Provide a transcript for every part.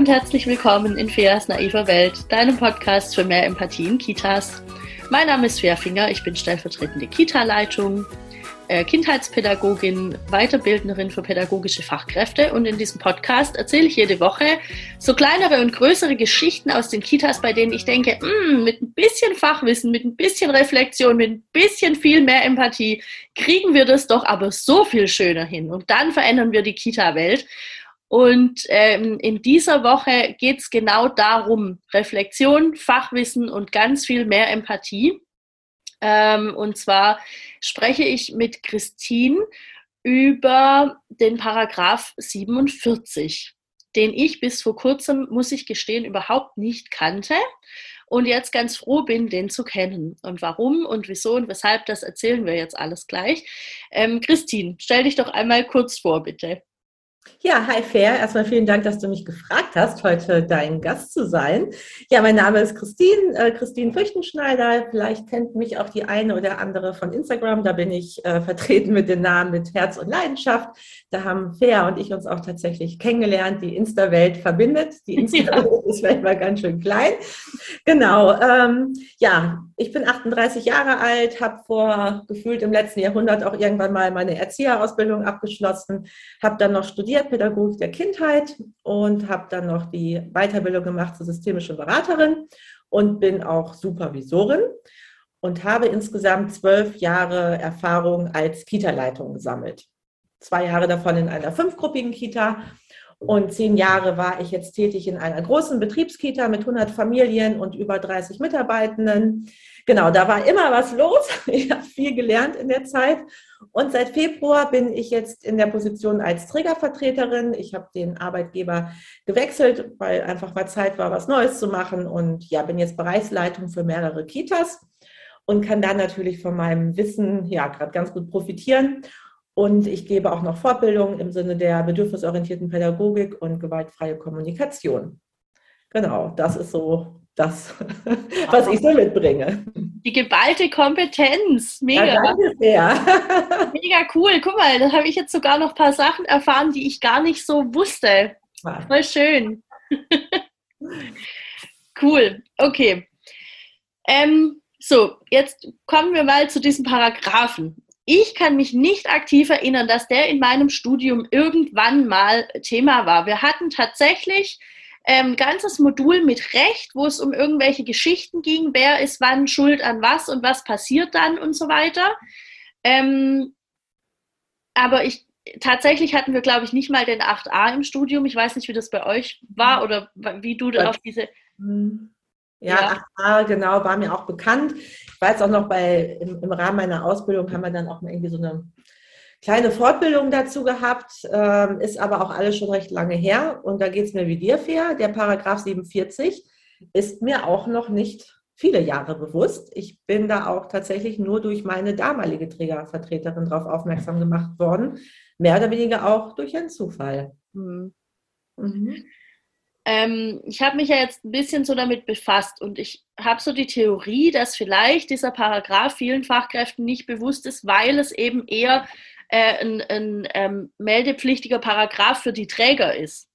und herzlich willkommen in Feas naiver Welt, deinem Podcast für mehr Empathie in Kitas. Mein Name ist Fea Finger, ich bin stellvertretende Kita-Leitung, äh, Kindheitspädagogin, Weiterbildnerin für pädagogische Fachkräfte und in diesem Podcast erzähle ich jede Woche so kleinere und größere Geschichten aus den Kitas, bei denen ich denke, mh, hm, mit ein bisschen Fachwissen, mit ein bisschen Reflexion, mit ein bisschen viel mehr Empathie kriegen wir das doch aber so viel schöner hin und dann verändern wir die Kita-Welt. Und ähm, in dieser Woche geht es genau darum, Reflexion, Fachwissen und ganz viel mehr Empathie. Ähm, und zwar spreche ich mit Christine über den Paragraph 47, den ich bis vor kurzem, muss ich gestehen, überhaupt nicht kannte und jetzt ganz froh bin, den zu kennen. Und warum und wieso und weshalb, das erzählen wir jetzt alles gleich. Ähm, Christine, stell dich doch einmal kurz vor, bitte. Ja, hi Fair. Erstmal vielen Dank, dass du mich gefragt hast, heute dein Gast zu sein. Ja, mein Name ist Christine, äh, Christine Fürchtenschneider. Vielleicht kennt mich auch die eine oder andere von Instagram. Da bin ich äh, vertreten mit dem Namen mit Herz und Leidenschaft. Da haben Fair und ich uns auch tatsächlich kennengelernt. Die Insta-Welt verbindet. Die Insta-Welt ist vielleicht mal ganz schön klein. Genau. Ähm, ja, ich bin 38 Jahre alt, habe vor gefühlt im letzten Jahrhundert auch irgendwann mal meine Erzieherausbildung abgeschlossen, habe dann noch studiert Pädagogik der Kindheit und habe dann noch die Weiterbildung gemacht zur systemischen Beraterin und bin auch Supervisorin und habe insgesamt zwölf Jahre Erfahrung als Kita-Leitung gesammelt. Zwei Jahre davon in einer fünfgruppigen Kita und zehn Jahre war ich jetzt tätig in einer großen Betriebskita mit 100 Familien und über 30 Mitarbeitenden. Genau, da war immer was los. Ich habe viel gelernt in der Zeit. Und seit Februar bin ich jetzt in der Position als Trägervertreterin. Ich habe den Arbeitgeber gewechselt, weil einfach mal Zeit war, was Neues zu machen. Und ja, bin jetzt Bereichsleitung für mehrere Kitas und kann da natürlich von meinem Wissen ja gerade ganz gut profitieren und ich gebe auch noch Fortbildungen im Sinne der bedürfnisorientierten Pädagogik und gewaltfreie Kommunikation. Genau, das ist so das, was ich so mitbringe. Die geballte Kompetenz. Mega. Ja, danke sehr. Mega cool. Guck mal, da habe ich jetzt sogar noch ein paar Sachen erfahren, die ich gar nicht so wusste. Voll schön. cool. Okay. Ähm, so, jetzt kommen wir mal zu diesen Paragraphen ich kann mich nicht aktiv erinnern, dass der in meinem Studium irgendwann mal Thema war. Wir hatten tatsächlich ein ähm, ganzes Modul mit Recht, wo es um irgendwelche Geschichten ging, wer ist wann schuld an was und was passiert dann und so weiter. Ähm, aber ich tatsächlich hatten wir, glaube ich, nicht mal den 8a im Studium. Ich weiß nicht, wie das bei euch war oder wie du auf diese. Mhm. Ja, ja. genau, war mir auch bekannt. Ich weiß auch noch, bei, im, im, Rahmen meiner Ausbildung haben wir dann auch mal irgendwie so eine kleine Fortbildung dazu gehabt, ähm, ist aber auch alles schon recht lange her. Und da geht es mir wie dir, Fair. Der Paragraph 47 ist mir auch noch nicht viele Jahre bewusst. Ich bin da auch tatsächlich nur durch meine damalige Trägervertreterin darauf aufmerksam gemacht worden, mehr oder weniger auch durch einen Zufall. Mhm. Mhm. Ähm, ich habe mich ja jetzt ein bisschen so damit befasst und ich habe so die Theorie, dass vielleicht dieser Paragraph vielen Fachkräften nicht bewusst ist, weil es eben eher äh, ein, ein ähm, meldepflichtiger Paragraph für die Träger ist.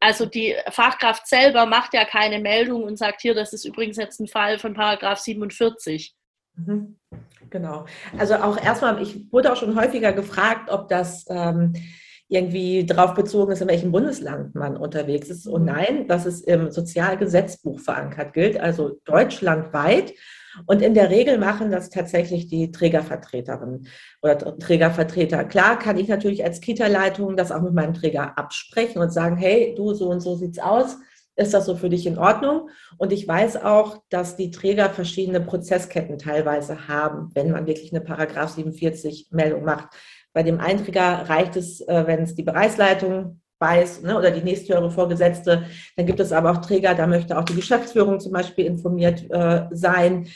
Also die Fachkraft selber macht ja keine Meldung und sagt hier, das ist übrigens jetzt ein Fall von Paragraph 47. Mhm. Genau. Also auch erstmal, ich wurde auch schon häufiger gefragt, ob das ähm, irgendwie darauf bezogen ist, in welchem Bundesland man unterwegs ist. Und nein, das ist im Sozialgesetzbuch verankert gilt, also deutschlandweit. Und in der Regel machen das tatsächlich die Trägervertreterinnen oder Trägervertreter. Klar kann ich natürlich als Kita-Leitung das auch mit meinem Träger absprechen und sagen, hey, du, so und so sieht's aus. Ist das so für dich in Ordnung? Und ich weiß auch, dass die Träger verschiedene Prozessketten teilweise haben, wenn man wirklich eine Paragraph 47 Meldung macht. Bei dem Einträger reicht es, äh, wenn es die Bereichsleitung weiß ne, oder die nächsthöhere Vorgesetzte. Dann gibt es aber auch Träger, da möchte auch die Geschäftsführung zum Beispiel informiert äh, sein,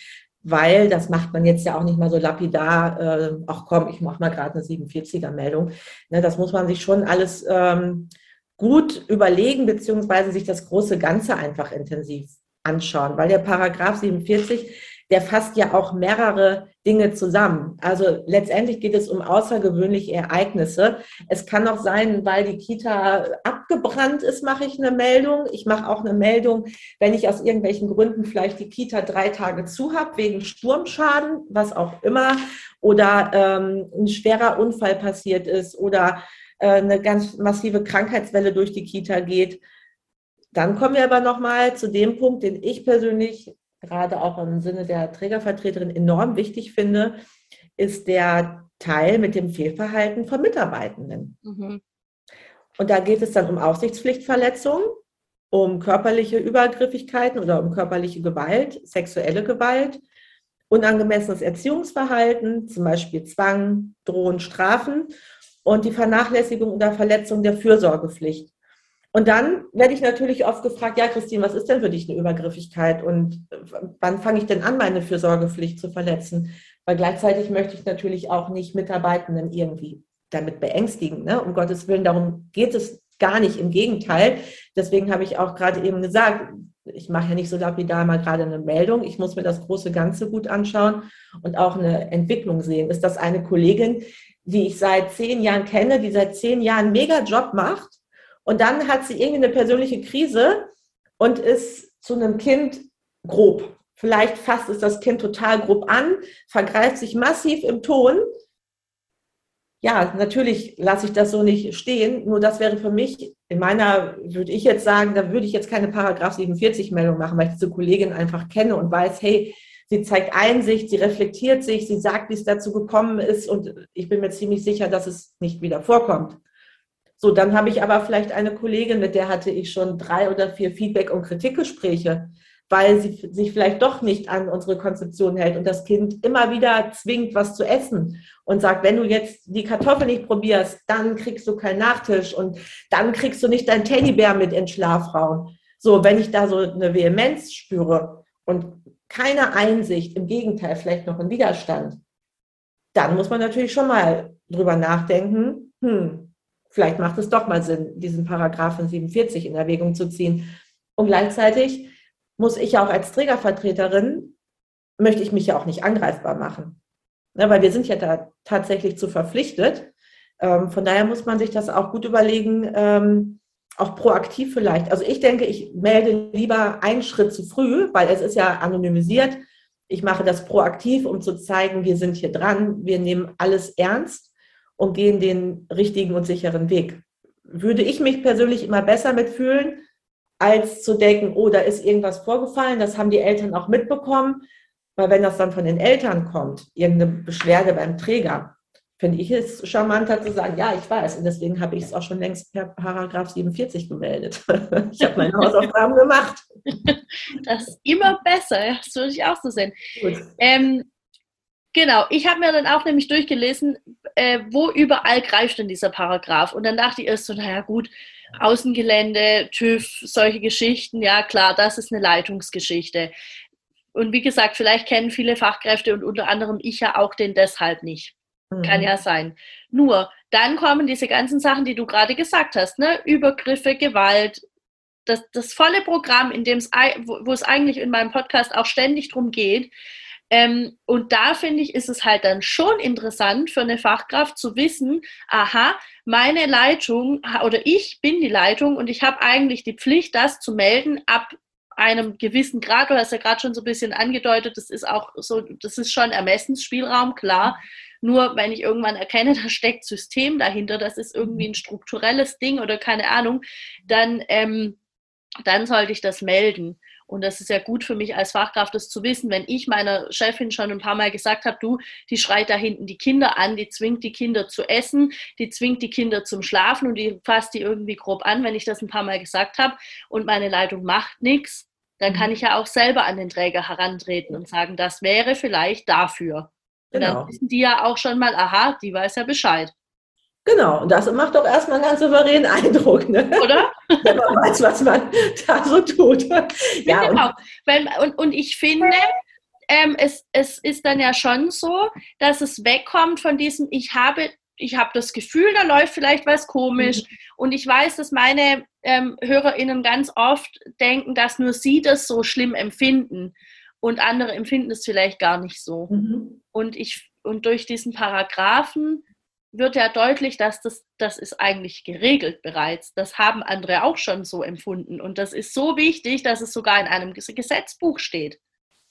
weil das macht man jetzt ja auch nicht mal so lapidar, äh, ach komm, ich mache mal gerade eine 47er-Meldung. Ne, das muss man sich schon alles ähm, gut überlegen, beziehungsweise sich das große Ganze einfach intensiv anschauen, weil der Paragraph 47 der fasst ja auch mehrere Dinge zusammen. Also letztendlich geht es um außergewöhnliche Ereignisse. Es kann auch sein, weil die Kita abgebrannt ist, mache ich eine Meldung. Ich mache auch eine Meldung, wenn ich aus irgendwelchen Gründen vielleicht die Kita drei Tage zu habe, wegen Sturmschaden, was auch immer, oder ähm, ein schwerer Unfall passiert ist oder äh, eine ganz massive Krankheitswelle durch die Kita geht. Dann kommen wir aber nochmal zu dem Punkt, den ich persönlich gerade auch im Sinne der Trägervertreterin enorm wichtig finde, ist der Teil mit dem Fehlverhalten von Mitarbeitenden. Mhm. Und da geht es dann um Aufsichtspflichtverletzungen, um körperliche Übergriffigkeiten oder um körperliche Gewalt, sexuelle Gewalt, unangemessenes Erziehungsverhalten, zum Beispiel Zwang, Drohen, Strafen und die Vernachlässigung oder Verletzung der Fürsorgepflicht. Und dann werde ich natürlich oft gefragt, ja, Christine, was ist denn für dich eine Übergriffigkeit und wann fange ich denn an, meine Fürsorgepflicht zu verletzen? Weil gleichzeitig möchte ich natürlich auch nicht Mitarbeitenden irgendwie damit beängstigen. Ne? Um Gottes Willen, darum geht es gar nicht. Im Gegenteil. Deswegen habe ich auch gerade eben gesagt, ich mache ja nicht so lapidar mal gerade eine Meldung. Ich muss mir das große Ganze gut anschauen und auch eine Entwicklung sehen. Ist das eine Kollegin, die ich seit zehn Jahren kenne, die seit zehn Jahren einen mega Job macht? Und dann hat sie irgendwie eine persönliche Krise und ist zu einem Kind grob. Vielleicht fasst es das Kind total grob an, vergreift sich massiv im Ton. Ja, natürlich lasse ich das so nicht stehen. Nur das wäre für mich, in meiner, würde ich jetzt sagen, da würde ich jetzt keine Paragraph 47 Meldung machen, weil ich diese Kollegin einfach kenne und weiß, hey, sie zeigt Einsicht, sie reflektiert sich, sie sagt, wie es dazu gekommen ist und ich bin mir ziemlich sicher, dass es nicht wieder vorkommt. So, dann habe ich aber vielleicht eine Kollegin, mit der hatte ich schon drei oder vier Feedback- und Kritikgespräche, weil sie sich vielleicht doch nicht an unsere Konzeption hält und das Kind immer wieder zwingt, was zu essen und sagt, wenn du jetzt die Kartoffel nicht probierst, dann kriegst du keinen Nachtisch und dann kriegst du nicht dein Teddybär mit in Schlafraum. So, wenn ich da so eine Vehemenz spüre und keine Einsicht, im Gegenteil, vielleicht noch ein Widerstand, dann muss man natürlich schon mal drüber nachdenken, hm, vielleicht macht es doch mal Sinn, diesen Paragraphen 47 in Erwägung zu ziehen. Und gleichzeitig muss ich auch als Trägervertreterin, möchte ich mich ja auch nicht angreifbar machen. Ja, weil wir sind ja da tatsächlich zu verpflichtet. Ähm, von daher muss man sich das auch gut überlegen, ähm, auch proaktiv vielleicht. Also ich denke, ich melde lieber einen Schritt zu früh, weil es ist ja anonymisiert. Ich mache das proaktiv, um zu zeigen, wir sind hier dran, wir nehmen alles ernst und gehen den richtigen und sicheren Weg. Würde ich mich persönlich immer besser mitfühlen, als zu denken, oh, da ist irgendwas vorgefallen, das haben die Eltern auch mitbekommen. Weil wenn das dann von den Eltern kommt, irgendeine Beschwerde beim Träger, finde ich es charmanter zu sagen, ja, ich weiß. Und deswegen habe ich es auch schon längst per Paragraph 47 gemeldet. ich habe meine Hausaufgaben gemacht. Das ist immer besser, das würde ich auch so sehen. Ähm, Genau, ich habe mir dann auch nämlich durchgelesen, äh, wo überall greift denn dieser Paragraph. Und dann dachte ich erst so, naja gut, Außengelände, TÜV, solche Geschichten, ja klar, das ist eine Leitungsgeschichte. Und wie gesagt, vielleicht kennen viele Fachkräfte und unter anderem ich ja auch den deshalb nicht. Mhm. Kann ja sein. Nur, dann kommen diese ganzen Sachen, die du gerade gesagt hast, ne? Übergriffe, Gewalt, das, das volle Programm, in dem es, wo es eigentlich in meinem Podcast auch ständig drum geht, ähm, und da finde ich, ist es halt dann schon interessant für eine Fachkraft zu wissen, aha, meine Leitung oder ich bin die Leitung und ich habe eigentlich die Pflicht, das zu melden ab einem gewissen Grad. Du hast ja gerade schon so ein bisschen angedeutet, das ist auch so, das ist schon Ermessensspielraum, klar. Nur wenn ich irgendwann erkenne, da steckt System dahinter, das ist irgendwie ein strukturelles Ding oder keine Ahnung, dann, ähm, dann sollte ich das melden. Und das ist ja gut für mich als Fachkraft, das zu wissen, wenn ich meiner Chefin schon ein paar Mal gesagt habe, du, die schreit da hinten die Kinder an, die zwingt die Kinder zu essen, die zwingt die Kinder zum Schlafen und die fasst die irgendwie grob an, wenn ich das ein paar Mal gesagt habe und meine Leitung macht nichts, dann kann mhm. ich ja auch selber an den Träger herantreten und sagen, das wäre vielleicht dafür. Und dann genau. wissen die ja auch schon mal, aha, die weiß ja Bescheid. Genau, und das macht doch erstmal einen ganz souveränen Eindruck, ne? Oder? Wenn man weiß, was man da so tut. Ja, genau. Und, und ich finde, ähm, es, es ist dann ja schon so, dass es wegkommt von diesem, ich habe, ich habe das Gefühl, da läuft vielleicht was komisch. Mhm. Und ich weiß, dass meine ähm, HörerInnen ganz oft denken, dass nur sie das so schlimm empfinden. und andere empfinden es vielleicht gar nicht so. Mhm. Und ich und durch diesen Paragraphen wird ja deutlich, dass das, das ist eigentlich geregelt bereits. Das haben andere auch schon so empfunden. Und das ist so wichtig, dass es sogar in einem Gesetzbuch steht.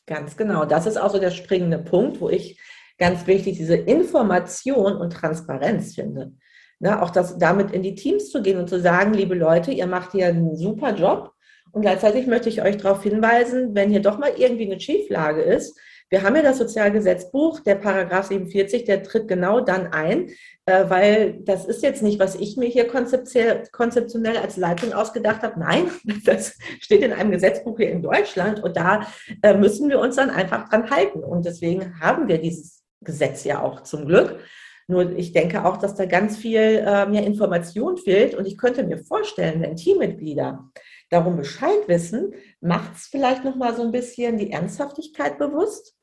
Ganz genau. Das ist auch so der springende Punkt, wo ich ganz wichtig diese Information und Transparenz finde. Ne, auch das, damit in die Teams zu gehen und zu sagen, liebe Leute, ihr macht hier einen super Job. Und gleichzeitig möchte ich euch darauf hinweisen, wenn hier doch mal irgendwie eine Schieflage ist, wir haben ja das Sozialgesetzbuch, der Paragraph 47, der tritt genau dann ein, äh, weil das ist jetzt nicht, was ich mir hier konzeptionell als Leitung ausgedacht habe. Nein, das steht in einem Gesetzbuch hier in Deutschland und da äh, müssen wir uns dann einfach dran halten. Und deswegen haben wir dieses Gesetz ja auch zum Glück. Nur ich denke auch, dass da ganz viel äh, mehr Information fehlt. Und ich könnte mir vorstellen, wenn Teammitglieder darum Bescheid wissen, macht es vielleicht noch mal so ein bisschen die Ernsthaftigkeit bewusst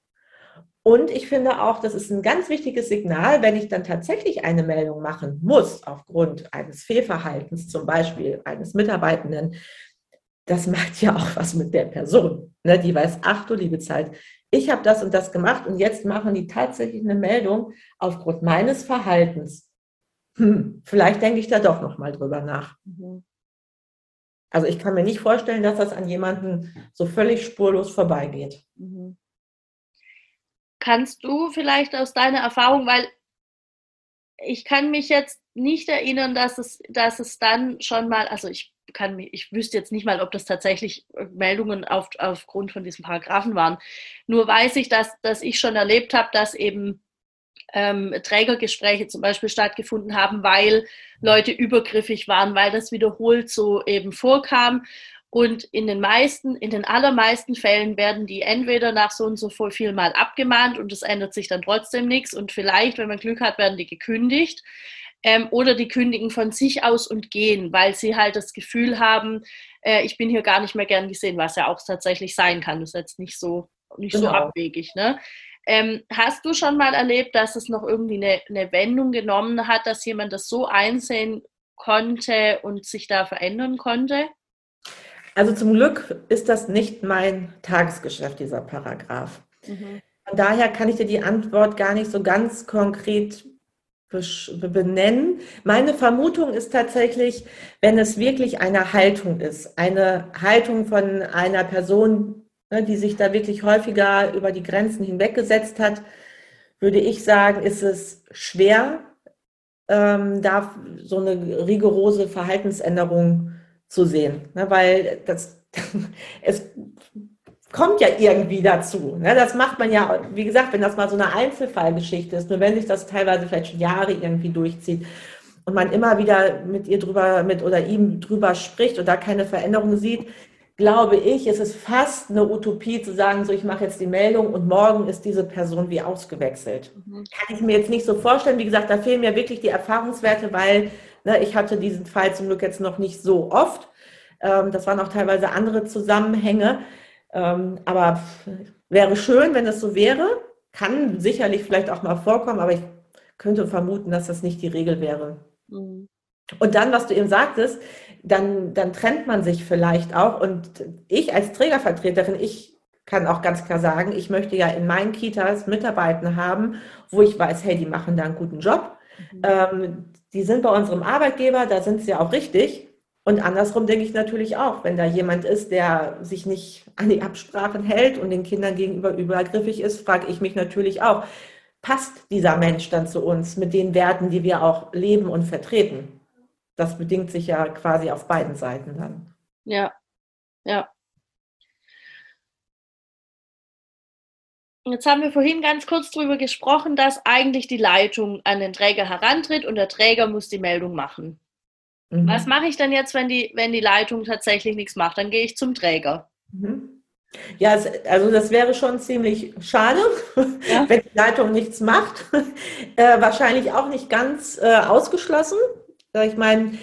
und ich finde auch, das ist ein ganz wichtiges Signal, wenn ich dann tatsächlich eine Meldung machen muss, aufgrund eines Fehlverhaltens, zum Beispiel eines Mitarbeitenden. Das macht ja auch was mit der Person. Ne? Die weiß, ach du liebe Zeit, ich habe das und das gemacht und jetzt machen die tatsächlich eine Meldung aufgrund meines Verhaltens. Hm, vielleicht denke ich da doch noch mal drüber nach. Mhm. Also ich kann mir nicht vorstellen, dass das an jemanden so völlig spurlos vorbeigeht. Mhm. Kannst du vielleicht aus deiner Erfahrung, weil ich kann mich jetzt nicht erinnern, dass es, dass es dann schon mal, also ich kann mich, ich wüsste jetzt nicht mal, ob das tatsächlich Meldungen auf, aufgrund von diesen Paragraphen waren. Nur weiß ich, dass, dass ich schon erlebt habe, dass eben ähm, Trägergespräche zum Beispiel stattgefunden haben, weil Leute übergriffig waren, weil das wiederholt so eben vorkam. Und in den meisten, in den allermeisten Fällen werden die entweder nach so und so viel mal abgemahnt und es ändert sich dann trotzdem nichts. Und vielleicht, wenn man Glück hat, werden die gekündigt. Ähm, oder die kündigen von sich aus und gehen, weil sie halt das Gefühl haben, äh, ich bin hier gar nicht mehr gern gesehen, was ja auch tatsächlich sein kann. Das ist jetzt nicht so, nicht genau. so abwegig. Ne? Ähm, hast du schon mal erlebt, dass es noch irgendwie eine, eine Wendung genommen hat, dass jemand das so einsehen konnte und sich da verändern konnte? Also zum Glück ist das nicht mein Tagesgeschäft, dieser Paragraph. Mhm. Von daher kann ich dir die Antwort gar nicht so ganz konkret benennen. Meine Vermutung ist tatsächlich, wenn es wirklich eine Haltung ist, eine Haltung von einer Person, ne, die sich da wirklich häufiger über die Grenzen hinweggesetzt hat, würde ich sagen, ist es schwer, ähm, da so eine rigorose Verhaltensänderung zu sehen, ne, weil das, es kommt ja irgendwie dazu. Ne? Das macht man ja, wie gesagt, wenn das mal so eine Einzelfallgeschichte ist, nur wenn sich das teilweise vielleicht schon Jahre irgendwie durchzieht und man immer wieder mit ihr drüber, mit oder ihm drüber spricht und da keine Veränderung sieht, glaube ich, ist es fast eine Utopie zu sagen, so ich mache jetzt die Meldung und morgen ist diese Person wie ausgewechselt. Mhm. Kann ich mir jetzt nicht so vorstellen. Wie gesagt, da fehlen mir wirklich die Erfahrungswerte, weil Ne, ich hatte diesen Fall zum Glück jetzt noch nicht so oft. Ähm, das waren auch teilweise andere Zusammenhänge. Ähm, aber wäre schön, wenn es so wäre. Kann sicherlich vielleicht auch mal vorkommen, aber ich könnte vermuten, dass das nicht die Regel wäre. Mhm. Und dann, was du eben sagtest, dann, dann trennt man sich vielleicht auch. Und ich als Trägervertreterin, ich kann auch ganz klar sagen, ich möchte ja in meinen Kitas Mitarbeiter haben, wo ich weiß, hey, die machen da einen guten Job. Mhm. Ähm, die sind bei unserem Arbeitgeber, da sind sie auch richtig. Und andersrum denke ich natürlich auch, wenn da jemand ist, der sich nicht an die Absprachen hält und den Kindern gegenüber übergriffig ist, frage ich mich natürlich auch, passt dieser Mensch dann zu uns mit den Werten, die wir auch leben und vertreten? Das bedingt sich ja quasi auf beiden Seiten dann. Ja, ja. Jetzt haben wir vorhin ganz kurz darüber gesprochen, dass eigentlich die Leitung an den Träger herantritt und der Träger muss die Meldung machen. Mhm. Was mache ich dann jetzt, wenn die, wenn die Leitung tatsächlich nichts macht? Dann gehe ich zum Träger. Mhm. Ja, also das wäre schon ziemlich schade, ja. wenn die Leitung nichts macht. Äh, wahrscheinlich auch nicht ganz äh, ausgeschlossen. Ich meine,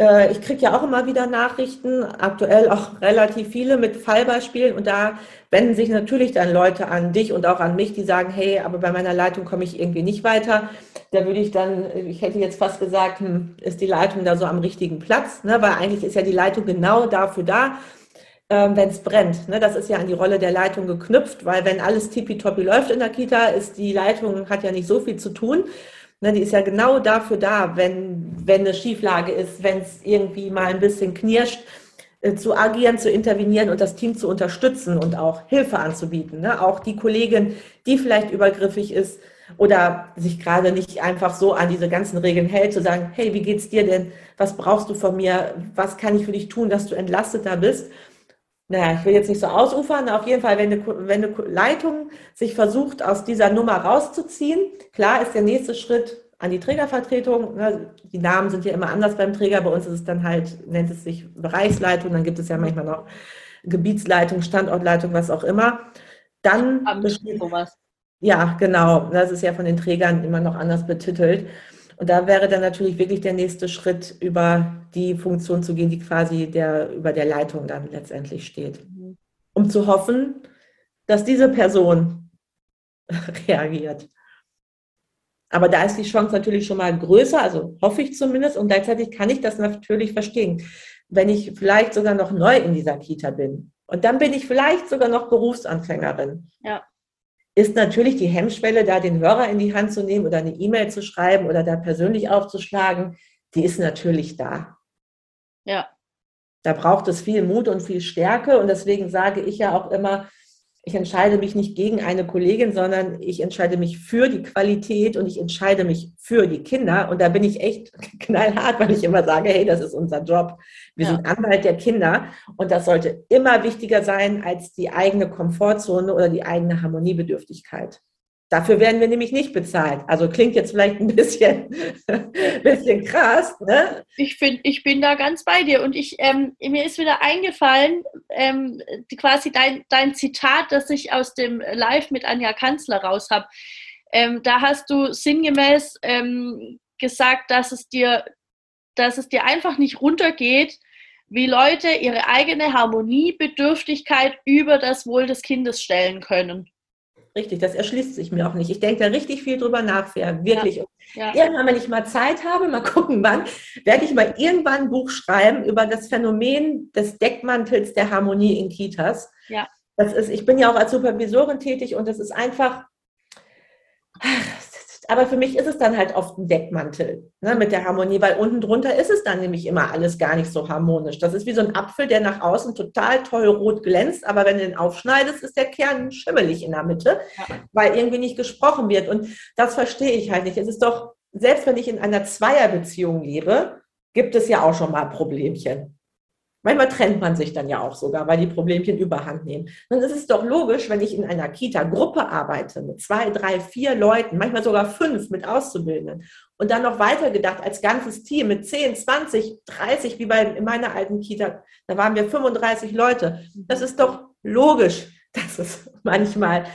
äh, ich kriege ja auch immer wieder Nachrichten, aktuell auch relativ viele mit Fallbeispielen und da wenden sich natürlich dann Leute an dich und auch an mich, die sagen, hey, aber bei meiner Leitung komme ich irgendwie nicht weiter. Da würde ich dann, ich hätte jetzt fast gesagt, hm, ist die Leitung da so am richtigen Platz, ne? weil eigentlich ist ja die Leitung genau dafür da, ähm, wenn es brennt. Ne? Das ist ja an die Rolle der Leitung geknüpft, weil wenn alles tippitoppi läuft in der Kita, ist die Leitung, hat ja nicht so viel zu tun. Ne? Die ist ja genau dafür da, wenn, wenn eine Schieflage ist, wenn es irgendwie mal ein bisschen knirscht, äh, zu agieren, zu intervenieren und das Team zu unterstützen und auch Hilfe anzubieten. Ne? Auch die Kollegin, die vielleicht übergriffig ist oder sich gerade nicht einfach so an diese ganzen Regeln hält, zu sagen, hey, wie geht's dir denn? Was brauchst du von mir? Was kann ich für dich tun, dass du entlasteter bist? Naja, ich will jetzt nicht so ausufern, auf jeden Fall, wenn eine, wenn eine Leitung sich versucht, aus dieser Nummer rauszuziehen, klar ist der nächste Schritt, an die Trägervertretung. Ne, die Namen sind ja immer anders beim Träger. Bei uns ist es dann halt, nennt es sich Bereichsleitung, dann gibt es ja manchmal noch Gebietsleitung, Standortleitung, was auch immer. Dann sowas. Ja, genau. Das ist ja von den Trägern immer noch anders betitelt. Und da wäre dann natürlich wirklich der nächste Schritt, über die Funktion zu gehen, die quasi der, über der Leitung dann letztendlich steht. Mhm. Um zu hoffen, dass diese Person reagiert. Aber da ist die Chance natürlich schon mal größer, also hoffe ich zumindest. Und gleichzeitig kann ich das natürlich verstehen, wenn ich vielleicht sogar noch neu in dieser Kita bin. Und dann bin ich vielleicht sogar noch Berufsanfängerin. Ja. Ist natürlich die Hemmschwelle, da den Hörer in die Hand zu nehmen oder eine E-Mail zu schreiben oder da persönlich aufzuschlagen, die ist natürlich da. Ja. Da braucht es viel Mut und viel Stärke. Und deswegen sage ich ja auch immer, ich entscheide mich nicht gegen eine Kollegin, sondern ich entscheide mich für die Qualität und ich entscheide mich für die Kinder. Und da bin ich echt knallhart, weil ich immer sage, hey, das ist unser Job. Wir ja. sind Anwalt der Kinder und das sollte immer wichtiger sein als die eigene Komfortzone oder die eigene Harmoniebedürftigkeit. Dafür werden wir nämlich nicht bezahlt. Also klingt jetzt vielleicht ein bisschen, bisschen krass. Ne? Ich, find, ich bin da ganz bei dir. Und ich, ähm, mir ist wieder eingefallen, ähm, quasi dein, dein Zitat, das ich aus dem Live mit Anja Kanzler raus habe. Ähm, da hast du sinngemäß ähm, gesagt, dass es, dir, dass es dir einfach nicht runtergeht, wie Leute ihre eigene Harmoniebedürftigkeit über das Wohl des Kindes stellen können. Richtig, das erschließt sich mir auch nicht. Ich denke da richtig viel drüber nach, wirklich. Ja, ja. Irgendwann, wenn ich mal Zeit habe, mal gucken wann, werde ich mal irgendwann ein Buch schreiben über das Phänomen des Deckmantels der Harmonie in Kitas. Ja. Das ist, ich bin ja auch als Supervisorin tätig und das ist einfach, aber für mich ist es dann halt oft ein Deckmantel ne, mit der Harmonie, weil unten drunter ist es dann nämlich immer alles gar nicht so harmonisch. Das ist wie so ein Apfel, der nach außen total toll rot glänzt, aber wenn du den aufschneidest, ist der Kern schimmelig in der Mitte, ja. weil irgendwie nicht gesprochen wird. Und das verstehe ich halt nicht. Es ist doch, selbst wenn ich in einer Zweierbeziehung lebe, gibt es ja auch schon mal Problemchen. Manchmal trennt man sich dann ja auch sogar, weil die Problemchen überhand nehmen. Dann ist es doch logisch, wenn ich in einer Kita-Gruppe arbeite mit zwei, drei, vier Leuten, manchmal sogar fünf mit Auszubildenden und dann noch weitergedacht als ganzes Team mit 10, 20, 30, wie bei in meiner alten Kita, da waren wir 35 Leute. Das ist doch logisch, dass es manchmal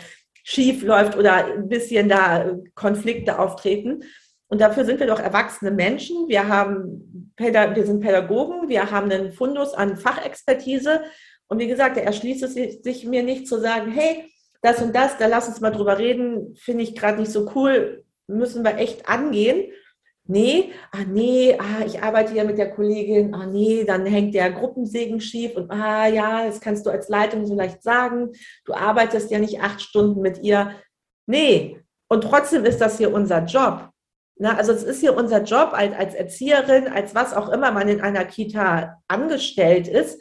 schief läuft oder ein bisschen da Konflikte auftreten. Und dafür sind wir doch erwachsene Menschen. Wir, haben, wir sind Pädagogen, wir haben einen Fundus an Fachexpertise. Und wie gesagt, er erschließt es sich mir nicht zu sagen, hey, das und das, da lass uns mal drüber reden, finde ich gerade nicht so cool, müssen wir echt angehen. Nee, ah nee, ah, ich arbeite ja mit der Kollegin, ah nee, dann hängt der Gruppensegen schief und ah ja, das kannst du als Leitung so leicht sagen, du arbeitest ja nicht acht Stunden mit ihr. Nee, und trotzdem ist das hier unser Job. Na, also es ist hier unser Job als, als Erzieherin, als was auch immer man in einer Kita angestellt ist,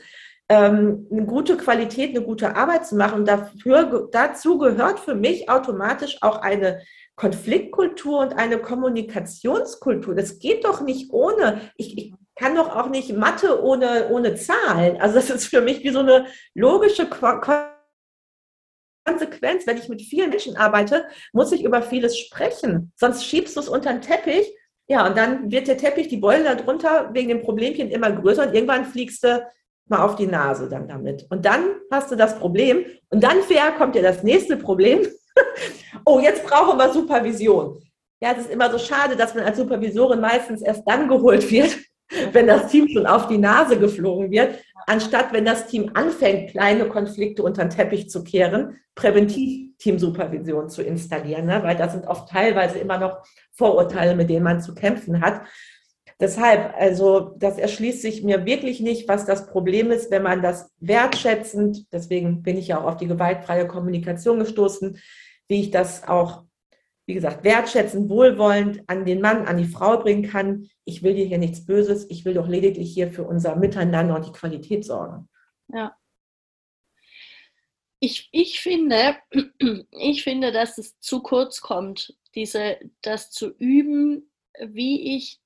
ähm, eine gute Qualität, eine gute Arbeit zu machen. Und dafür, dazu gehört für mich automatisch auch eine Konfliktkultur und eine Kommunikationskultur. Das geht doch nicht ohne. Ich, ich kann doch auch nicht Mathe ohne, ohne Zahlen. Also das ist für mich wie so eine logische Konfliktkultur. Konsequenz, wenn ich mit vielen Menschen arbeite, muss ich über vieles sprechen. Sonst schiebst du es unter den Teppich. Ja, und dann wird der Teppich, die Beule darunter wegen dem Problemchen immer größer und irgendwann fliegst du mal auf die Nase dann damit. Und dann hast du das Problem. Und dann fair kommt dir das nächste Problem. oh, jetzt brauchen wir Supervision. Ja, es ist immer so schade, dass man als Supervisorin meistens erst dann geholt wird, wenn das Team schon auf die Nase geflogen wird, anstatt wenn das Team anfängt, kleine Konflikte unter den Teppich zu kehren, präventiv Teamsupervision zu installieren, ne? weil das sind oft teilweise immer noch Vorurteile, mit denen man zu kämpfen hat. Deshalb, also das erschließt sich mir wirklich nicht, was das Problem ist, wenn man das wertschätzend, deswegen bin ich ja auch auf die gewaltfreie Kommunikation gestoßen, wie ich das auch, wie gesagt, wertschätzend, wohlwollend an den Mann, an die Frau bringen kann. Ich will dir hier nichts Böses, ich will doch lediglich hier für unser Miteinander und die Qualität sorgen. Ja. Ich, ich, finde, ich finde, dass es zu kurz kommt, diese, das zu üben, wie ich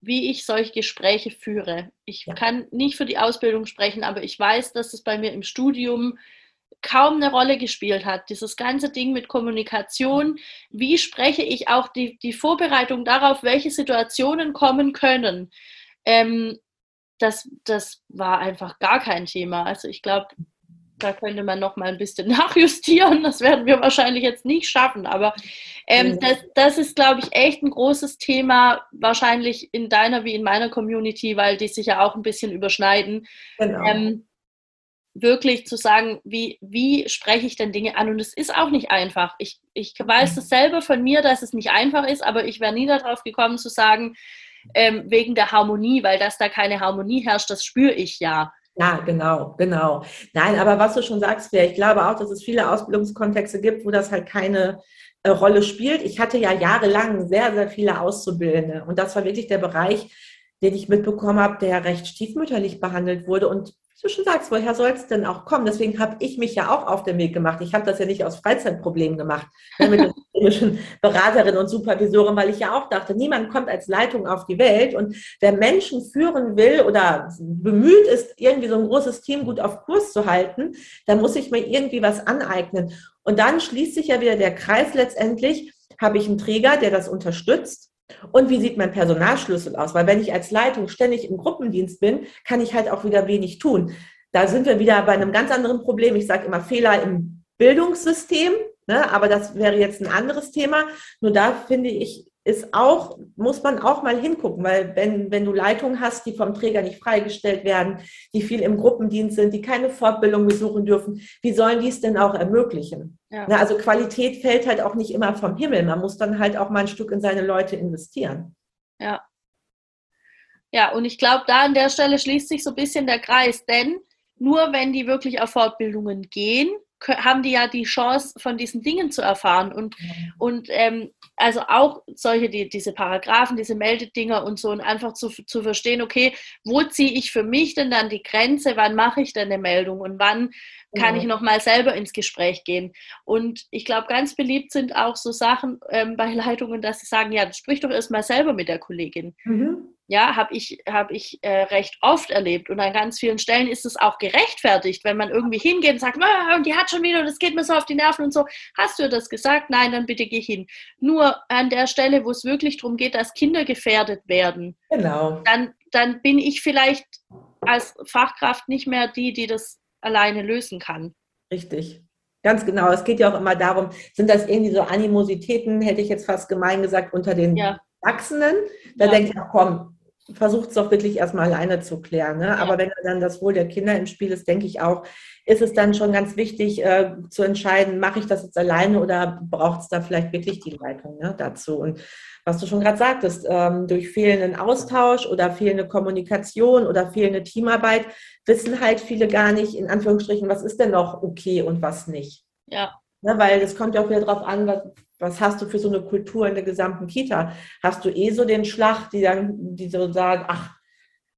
wie ich solche Gespräche führe. Ich ja. kann nicht für die Ausbildung sprechen, aber ich weiß, dass es bei mir im Studium kaum eine Rolle gespielt hat. Dieses ganze Ding mit Kommunikation, wie spreche ich auch die, die Vorbereitung darauf, welche Situationen kommen können. Ähm, das, das war einfach gar kein Thema. Also ich glaube, da könnte man noch mal ein bisschen nachjustieren. Das werden wir wahrscheinlich jetzt nicht schaffen. Aber ähm, das, das ist, glaube ich, echt ein großes Thema, wahrscheinlich in deiner wie in meiner Community, weil die sich ja auch ein bisschen überschneiden. Genau. Ähm, wirklich zu sagen, wie, wie spreche ich denn Dinge an? Und es ist auch nicht einfach. Ich, ich weiß das selber von mir, dass es nicht einfach ist, aber ich wäre nie darauf gekommen zu sagen, ähm, wegen der Harmonie, weil dass da keine Harmonie herrscht, das spüre ich ja. Ja, genau, genau. Nein, aber was du schon sagst, ich glaube auch, dass es viele Ausbildungskontexte gibt, wo das halt keine äh, Rolle spielt. Ich hatte ja jahrelang sehr, sehr viele Auszubildende und das war wirklich der Bereich, den ich mitbekommen habe, der recht stiefmütterlich behandelt wurde und du schon sagst, woher soll es denn auch kommen? Deswegen habe ich mich ja auch auf den Weg gemacht. Ich habe das ja nicht aus Freizeitproblemen gemacht, ne, mit der systemischen Beraterin und Supervisorin, weil ich ja auch dachte, niemand kommt als Leitung auf die Welt. Und wer Menschen führen will oder bemüht ist, irgendwie so ein großes Team gut auf Kurs zu halten, dann muss ich mir irgendwie was aneignen. Und dann schließt sich ja wieder der Kreis letztendlich, habe ich einen Träger, der das unterstützt und wie sieht mein Personalschlüssel aus? Weil wenn ich als Leitung ständig im Gruppendienst bin, kann ich halt auch wieder wenig tun. Da sind wir wieder bei einem ganz anderen Problem. Ich sage immer Fehler im Bildungssystem, ne? aber das wäre jetzt ein anderes Thema. Nur da finde ich, ist auch, muss man auch mal hingucken, weil wenn, wenn du Leitungen hast, die vom Träger nicht freigestellt werden, die viel im Gruppendienst sind, die keine Fortbildung besuchen dürfen, wie sollen die es denn auch ermöglichen? Ja. Na, also Qualität fällt halt auch nicht immer vom Himmel. Man muss dann halt auch mal ein Stück in seine Leute investieren. Ja. Ja, und ich glaube, da an der Stelle schließt sich so ein bisschen der Kreis, denn nur wenn die wirklich auf Fortbildungen gehen, haben die ja die Chance, von diesen Dingen zu erfahren. Und, und ähm, also auch solche, die, diese Paragraphen, diese Meldedinger und so, und einfach zu, zu verstehen, okay, wo ziehe ich für mich denn dann die Grenze, wann mache ich denn eine Meldung? Und wann kann ich nochmal selber ins Gespräch gehen. Und ich glaube, ganz beliebt sind auch so Sachen ähm, bei Leitungen, dass sie sagen, ja, sprich doch erstmal selber mit der Kollegin. Mhm. Ja, habe ich, hab ich äh, recht oft erlebt. Und an ganz vielen Stellen ist es auch gerechtfertigt, wenn man irgendwie hingeht und sagt, und die hat schon wieder, das geht mir so auf die Nerven und so. Hast du das gesagt? Nein, dann bitte geh hin. Nur an der Stelle, wo es wirklich darum geht, dass Kinder gefährdet werden, genau. dann, dann bin ich vielleicht als Fachkraft nicht mehr die, die das alleine lösen kann. Richtig. Ganz genau. Es geht ja auch immer darum, sind das irgendwie so Animositäten, hätte ich jetzt fast gemein gesagt, unter den ja. Erwachsenen? Da ja. denke ich, komm, versucht es doch wirklich erstmal alleine zu klären. Ne? Ja. Aber wenn dann das Wohl der Kinder im Spiel ist, denke ich auch, ist es dann schon ganz wichtig äh, zu entscheiden, mache ich das jetzt alleine oder braucht es da vielleicht wirklich die Leitung ne, dazu? Und was du schon gerade sagtest, ähm, durch fehlenden Austausch oder fehlende Kommunikation oder fehlende Teamarbeit wissen halt viele gar nicht, in Anführungsstrichen, was ist denn noch okay und was nicht. Ja. Ne, weil es kommt ja auch wieder darauf an, was, was hast du für so eine Kultur in der gesamten Kita? Hast du eh so den Schlag, die dann, die so sagen, ach,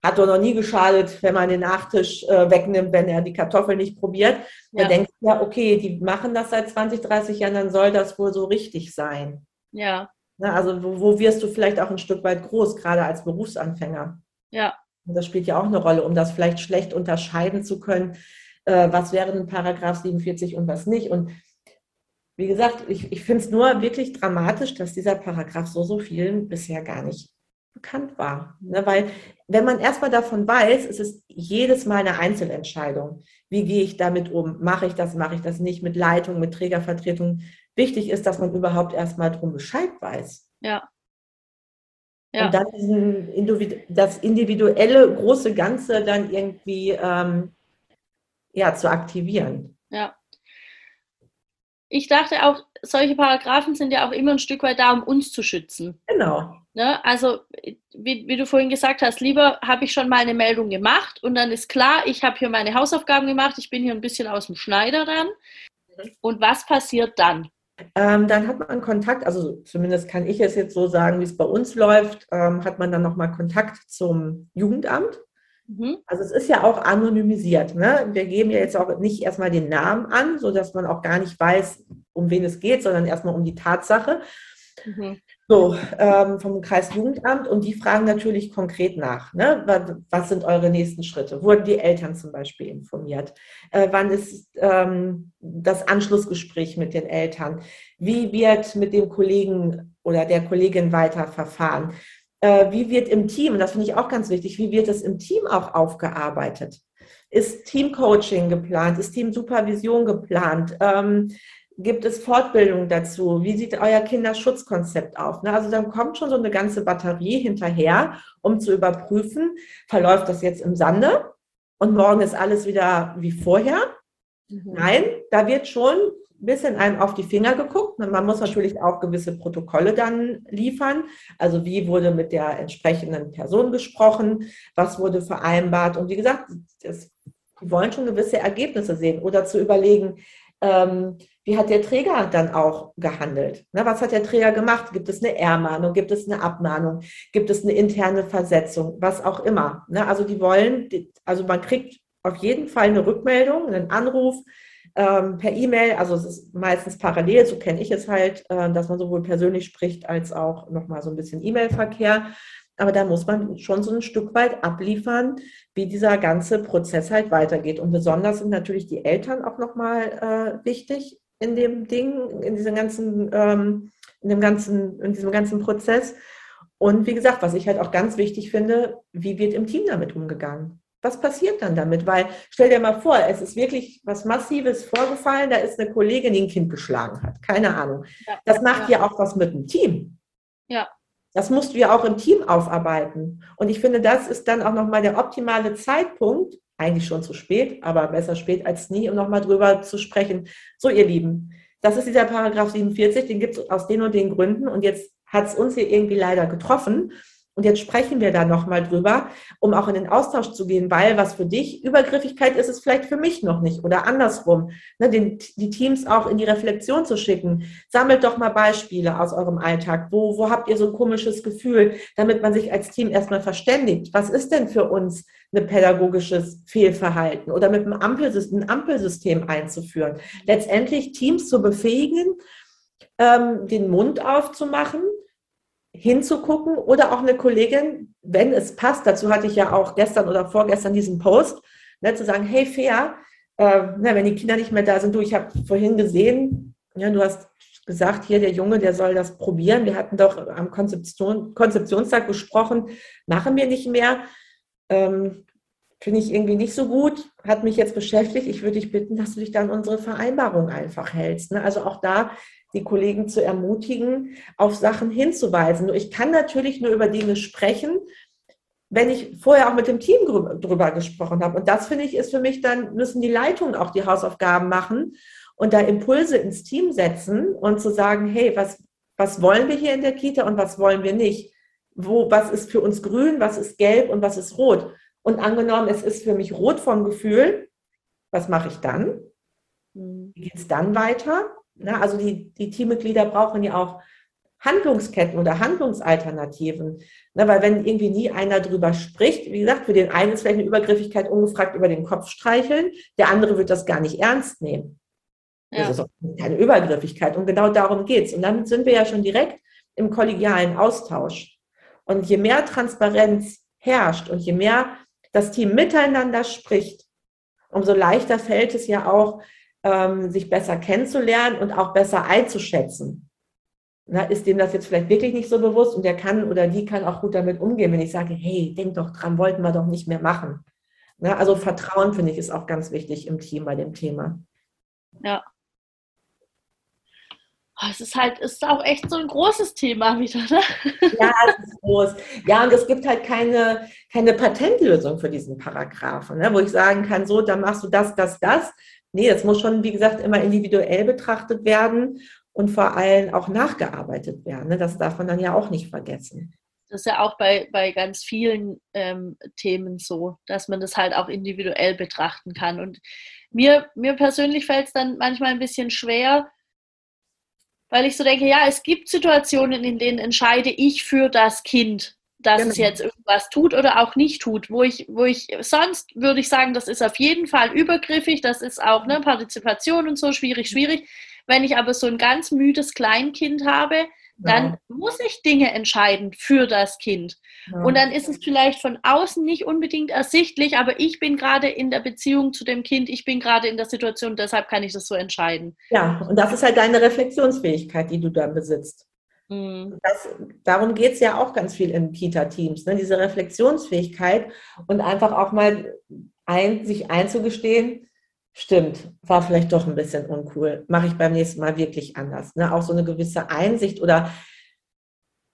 hat doch noch nie geschadet, wenn man den Nachtisch äh, wegnimmt, wenn er die Kartoffeln nicht probiert. Ja. Dann denkt ja, okay, die machen das seit 20, 30 Jahren, dann soll das wohl so richtig sein. Ja. Ne, also wo, wo wirst du vielleicht auch ein Stück weit groß, gerade als Berufsanfänger? Ja. Und das spielt ja auch eine Rolle, um das vielleicht schlecht unterscheiden zu können, äh, was wäre ein Paragraph 47 und was nicht. Und wie gesagt, ich, ich finde es nur wirklich dramatisch, dass dieser Paragraph so, so vielen bisher gar nicht bekannt war. Ne? Weil wenn man erstmal davon weiß, ist es jedes Mal eine Einzelentscheidung. Wie gehe ich damit um? Mache ich das, mache ich das nicht mit Leitung, mit Trägervertretung? Wichtig ist, dass man überhaupt erstmal drum Bescheid weiß. Ja. ja. Und dann diesen, das individuelle große Ganze dann irgendwie ähm, ja, zu aktivieren. Ja. Ich dachte auch, solche Paragraphen sind ja auch immer ein Stück weit da, um uns zu schützen. Genau. Ne? Also, wie, wie, du vorhin gesagt hast, lieber habe ich schon mal eine Meldung gemacht und dann ist klar, ich habe hier meine Hausaufgaben gemacht, ich bin hier ein bisschen aus dem Schneider dann. Mhm. Und was passiert dann? Ähm, dann hat man Kontakt, also zumindest kann ich es jetzt so sagen, wie es bei uns läuft, ähm, hat man dann nochmal Kontakt zum Jugendamt. Mhm. Also es ist ja auch anonymisiert. Ne? Wir geben ja jetzt auch nicht erstmal den Namen an, sodass man auch gar nicht weiß, um wen es geht, sondern erstmal um die Tatsache. Mhm. So, ähm, vom Kreisjugendamt und die fragen natürlich konkret nach. Ne? Was, was, sind eure nächsten Schritte? Wurden die Eltern zum Beispiel informiert? Äh, wann ist ähm, das Anschlussgespräch mit den Eltern? Wie wird mit dem Kollegen oder der Kollegin weiter verfahren? Äh, wie wird im Team, und das finde ich auch ganz wichtig, wie wird es im Team auch aufgearbeitet? Ist Teamcoaching geplant? Ist Teamsupervision geplant? Ähm, gibt es Fortbildung dazu? Wie sieht euer Kinderschutzkonzept auf? Ne? Also dann kommt schon so eine ganze Batterie hinterher, um zu überprüfen, verläuft das jetzt im Sande und morgen ist alles wieder wie vorher? Mhm. Nein, da wird schon bisschen einem auf die Finger geguckt. Man muss natürlich auch gewisse Protokolle dann liefern. Also wie wurde mit der entsprechenden Person gesprochen, was wurde vereinbart. Und wie gesagt, das, die wollen schon gewisse Ergebnisse sehen oder zu überlegen, ähm, wie hat der Träger dann auch gehandelt? Ne, was hat der Träger gemacht? Gibt es eine Ermahnung? Gibt es eine Abmahnung? Gibt es eine interne Versetzung? Was auch immer. Ne, also die wollen, also man kriegt auf jeden Fall eine Rückmeldung, einen Anruf, ähm, per E-Mail, also es ist meistens parallel, so kenne ich es halt, äh, dass man sowohl persönlich spricht als auch nochmal so ein bisschen E-Mail-Verkehr. Aber da muss man schon so ein Stück weit abliefern, wie dieser ganze Prozess halt weitergeht. Und besonders sind natürlich die Eltern auch nochmal äh, wichtig in dem Ding, in diesem ganzen, ähm, in dem ganzen, in diesem ganzen Prozess. Und wie gesagt, was ich halt auch ganz wichtig finde, wie wird im Team damit umgegangen? Was passiert dann damit? Weil stell dir mal vor, es ist wirklich was Massives vorgefallen, da ist eine Kollegin, die ein Kind geschlagen hat. Keine Ahnung. Ja, das macht ja. ja auch was mit dem Team. Ja. Das musst du ja auch im Team aufarbeiten. Und ich finde, das ist dann auch nochmal der optimale Zeitpunkt, eigentlich schon zu spät, aber besser spät als nie, um nochmal drüber zu sprechen. So, ihr Lieben, das ist dieser Paragraph 47, den gibt es aus den und den Gründen und jetzt hat es uns hier irgendwie leider getroffen. Und jetzt sprechen wir da nochmal drüber, um auch in den Austausch zu gehen, weil was für dich Übergriffigkeit ist, ist vielleicht für mich noch nicht oder andersrum. Ne, den, die Teams auch in die Reflexion zu schicken. Sammelt doch mal Beispiele aus eurem Alltag. Wo, wo habt ihr so ein komisches Gefühl, damit man sich als Team erstmal verständigt? Was ist denn für uns ein pädagogisches Fehlverhalten oder mit einem Ampelsystem, ein Ampelsystem einzuführen? Letztendlich Teams zu befähigen, ähm, den Mund aufzumachen hinzugucken oder auch eine Kollegin, wenn es passt, dazu hatte ich ja auch gestern oder vorgestern diesen Post, ne, zu sagen, hey Fair, äh, na, wenn die Kinder nicht mehr da sind, du, ich habe vorhin gesehen, ja, du hast gesagt, hier der Junge, der soll das probieren. Wir hatten doch am Konzeption, Konzeptionstag gesprochen, machen wir nicht mehr. Ähm, Finde ich irgendwie nicht so gut, hat mich jetzt beschäftigt. Ich würde dich bitten, dass du dich dann unsere Vereinbarung einfach hältst. Ne? Also auch da die Kollegen zu ermutigen, auf Sachen hinzuweisen. Nur ich kann natürlich nur über Dinge sprechen, wenn ich vorher auch mit dem Team drüber gesprochen habe. Und das finde ich ist für mich dann, müssen die Leitungen auch die Hausaufgaben machen und da Impulse ins Team setzen und zu sagen, hey, was, was wollen wir hier in der Kita und was wollen wir nicht? Wo, was ist für uns grün, was ist gelb und was ist rot? Und angenommen, es ist für mich rot vom Gefühl, was mache ich dann? Wie geht es dann weiter? Na, also die, die Teammitglieder brauchen ja auch Handlungsketten oder Handlungsalternativen. Na, weil wenn irgendwie nie einer drüber spricht, wie gesagt, für den einen ist vielleicht eine Übergriffigkeit ungefragt über den Kopf streicheln, der andere wird das gar nicht ernst nehmen. Ja. Das ist auch keine Übergriffigkeit. Und genau darum geht es. Und damit sind wir ja schon direkt im kollegialen Austausch. Und je mehr Transparenz herrscht und je mehr das Team miteinander spricht, umso leichter fällt es ja auch, ähm, sich besser kennenzulernen und auch besser einzuschätzen. Na, ist dem das jetzt vielleicht wirklich nicht so bewusst und der kann oder die kann auch gut damit umgehen, wenn ich sage, hey, denk doch dran, wollten wir doch nicht mehr machen. Na, also Vertrauen, finde ich, ist auch ganz wichtig im Team bei dem Thema. Ja. Oh, es ist halt, es ist auch echt so ein großes Thema wieder, ne? Ja, es ist groß. Ja, und es gibt halt keine, keine Patentlösung für diesen Paragraphen, ne? wo ich sagen kann, so, dann machst du das, das, das nee, das muss schon, wie gesagt, immer individuell betrachtet werden und vor allem auch nachgearbeitet werden. Ne? Das darf man dann ja auch nicht vergessen. Das ist ja auch bei, bei ganz vielen ähm, Themen so, dass man das halt auch individuell betrachten kann. Und mir, mir persönlich fällt es dann manchmal ein bisschen schwer, weil ich so denke, ja, es gibt Situationen, in denen entscheide ich für das Kind, dass genau. es jetzt irgendwas tut oder auch nicht tut, wo ich, wo ich, sonst würde ich sagen, das ist auf jeden Fall übergriffig, das ist auch eine Partizipation und so schwierig, schwierig. Wenn ich aber so ein ganz müdes Kleinkind habe, dann ja. muss ich Dinge entscheiden für das Kind. Ja. Und dann ist es vielleicht von außen nicht unbedingt ersichtlich, aber ich bin gerade in der Beziehung zu dem Kind, ich bin gerade in der Situation, deshalb kann ich das so entscheiden. Ja, und das ist halt deine Reflexionsfähigkeit, die du dann besitzt. Mhm. Das, darum geht es ja auch ganz viel in Kita-Teams, ne? diese Reflexionsfähigkeit und einfach auch mal ein, sich einzugestehen, stimmt, war vielleicht doch ein bisschen uncool, mache ich beim nächsten Mal wirklich anders. Ne? Auch so eine gewisse Einsicht oder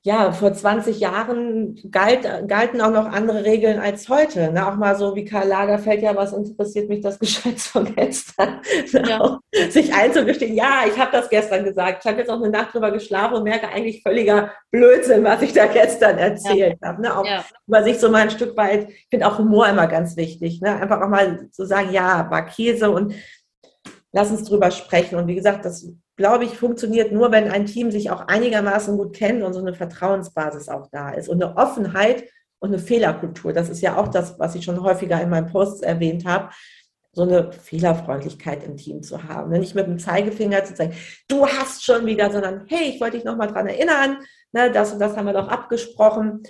ja, vor 20 Jahren galt, galten auch noch andere Regeln als heute. Ne? Auch mal so wie Karl Lagerfeld, ja, was interessiert mich das Geschwätz von gestern? Ja. sich einzugestehen, ja, ich habe das gestern gesagt. Ich habe jetzt auch eine Nacht drüber geschlafen und merke eigentlich völliger Blödsinn, was ich da gestern erzählt ja. habe. Ne? Auch ja. über sich so mal ein Stück weit, ich finde auch Humor immer ganz wichtig. Ne? Einfach auch mal zu sagen, ja, war Käse und lass uns drüber sprechen. Und wie gesagt, das glaube ich, funktioniert nur, wenn ein Team sich auch einigermaßen gut kennt und so eine Vertrauensbasis auch da ist. Und eine Offenheit und eine Fehlerkultur. Das ist ja auch das, was ich schon häufiger in meinen Posts erwähnt habe. So eine Fehlerfreundlichkeit im Team zu haben. Nicht mit dem Zeigefinger zu sagen, du hast schon wieder, sondern hey, ich wollte dich nochmal dran erinnern, ne, das und das haben wir doch abgesprochen.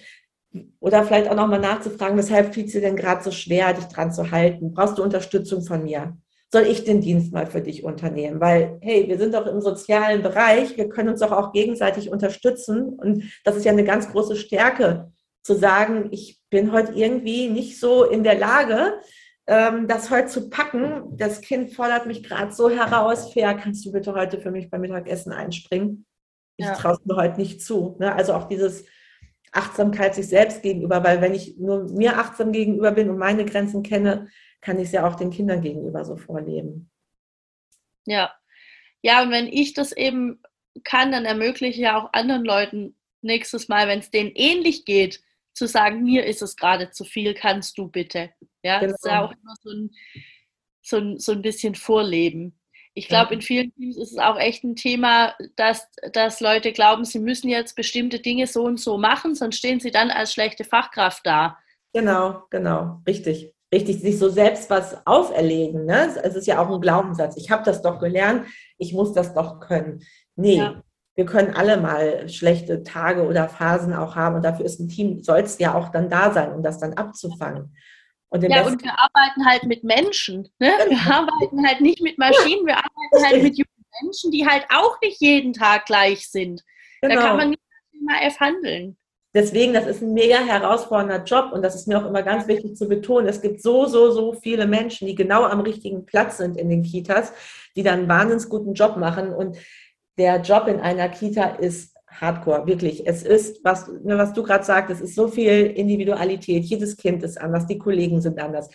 Oder vielleicht auch nochmal nachzufragen, weshalb fiel es dir denn gerade so schwer, dich dran zu halten? Brauchst du Unterstützung von mir? Soll ich den Dienst mal für dich unternehmen? Weil, hey, wir sind doch im sozialen Bereich, wir können uns doch auch gegenseitig unterstützen. Und das ist ja eine ganz große Stärke, zu sagen, ich bin heute irgendwie nicht so in der Lage, ähm, das heute zu packen. Das Kind fordert mich gerade so heraus, fair, kannst du bitte heute für mich beim Mittagessen einspringen? Ich ja. traue es mir heute nicht zu. Ne? Also auch dieses Achtsamkeit sich selbst gegenüber, weil wenn ich nur mir achtsam gegenüber bin und meine Grenzen kenne, kann ich es ja auch den Kindern gegenüber so vorleben. Ja. Ja, und wenn ich das eben kann, dann ermögliche ich ja auch anderen Leuten nächstes Mal, wenn es denen ähnlich geht, zu sagen, mir ist es gerade zu viel, kannst du bitte. Ja, genau. das ist ja genau. auch immer so ein, so ein, so ein bisschen Vorleben. Ich glaube, in vielen Teams ist es auch echt ein Thema, dass, dass Leute glauben, sie müssen jetzt bestimmte Dinge so und so machen, sonst stehen sie dann als schlechte Fachkraft da. Genau, genau, richtig richtig sich so selbst was auferlegen. Ne? Es ist ja auch ein Glaubenssatz. Ich habe das doch gelernt, ich muss das doch können. Nee, ja. wir können alle mal schlechte Tage oder Phasen auch haben und dafür ist ein Team, soll es ja auch dann da sein, um das dann abzufangen. Und ja, und wir arbeiten halt mit Menschen. Ne? Wir genau. arbeiten halt nicht mit Maschinen, wir arbeiten halt mit jungen Menschen, die halt auch nicht jeden Tag gleich sind. Genau. Da kann man nicht immer F handeln. Deswegen, das ist ein mega herausfordernder Job und das ist mir auch immer ganz wichtig zu betonen. Es gibt so, so, so viele Menschen, die genau am richtigen Platz sind in den Kitas, die dann einen wahnsinnig guten Job machen. Und der Job in einer Kita ist Hardcore, wirklich. Es ist, was, ne, was du gerade sagst, es ist so viel Individualität. Jedes Kind ist anders, die Kollegen sind anders.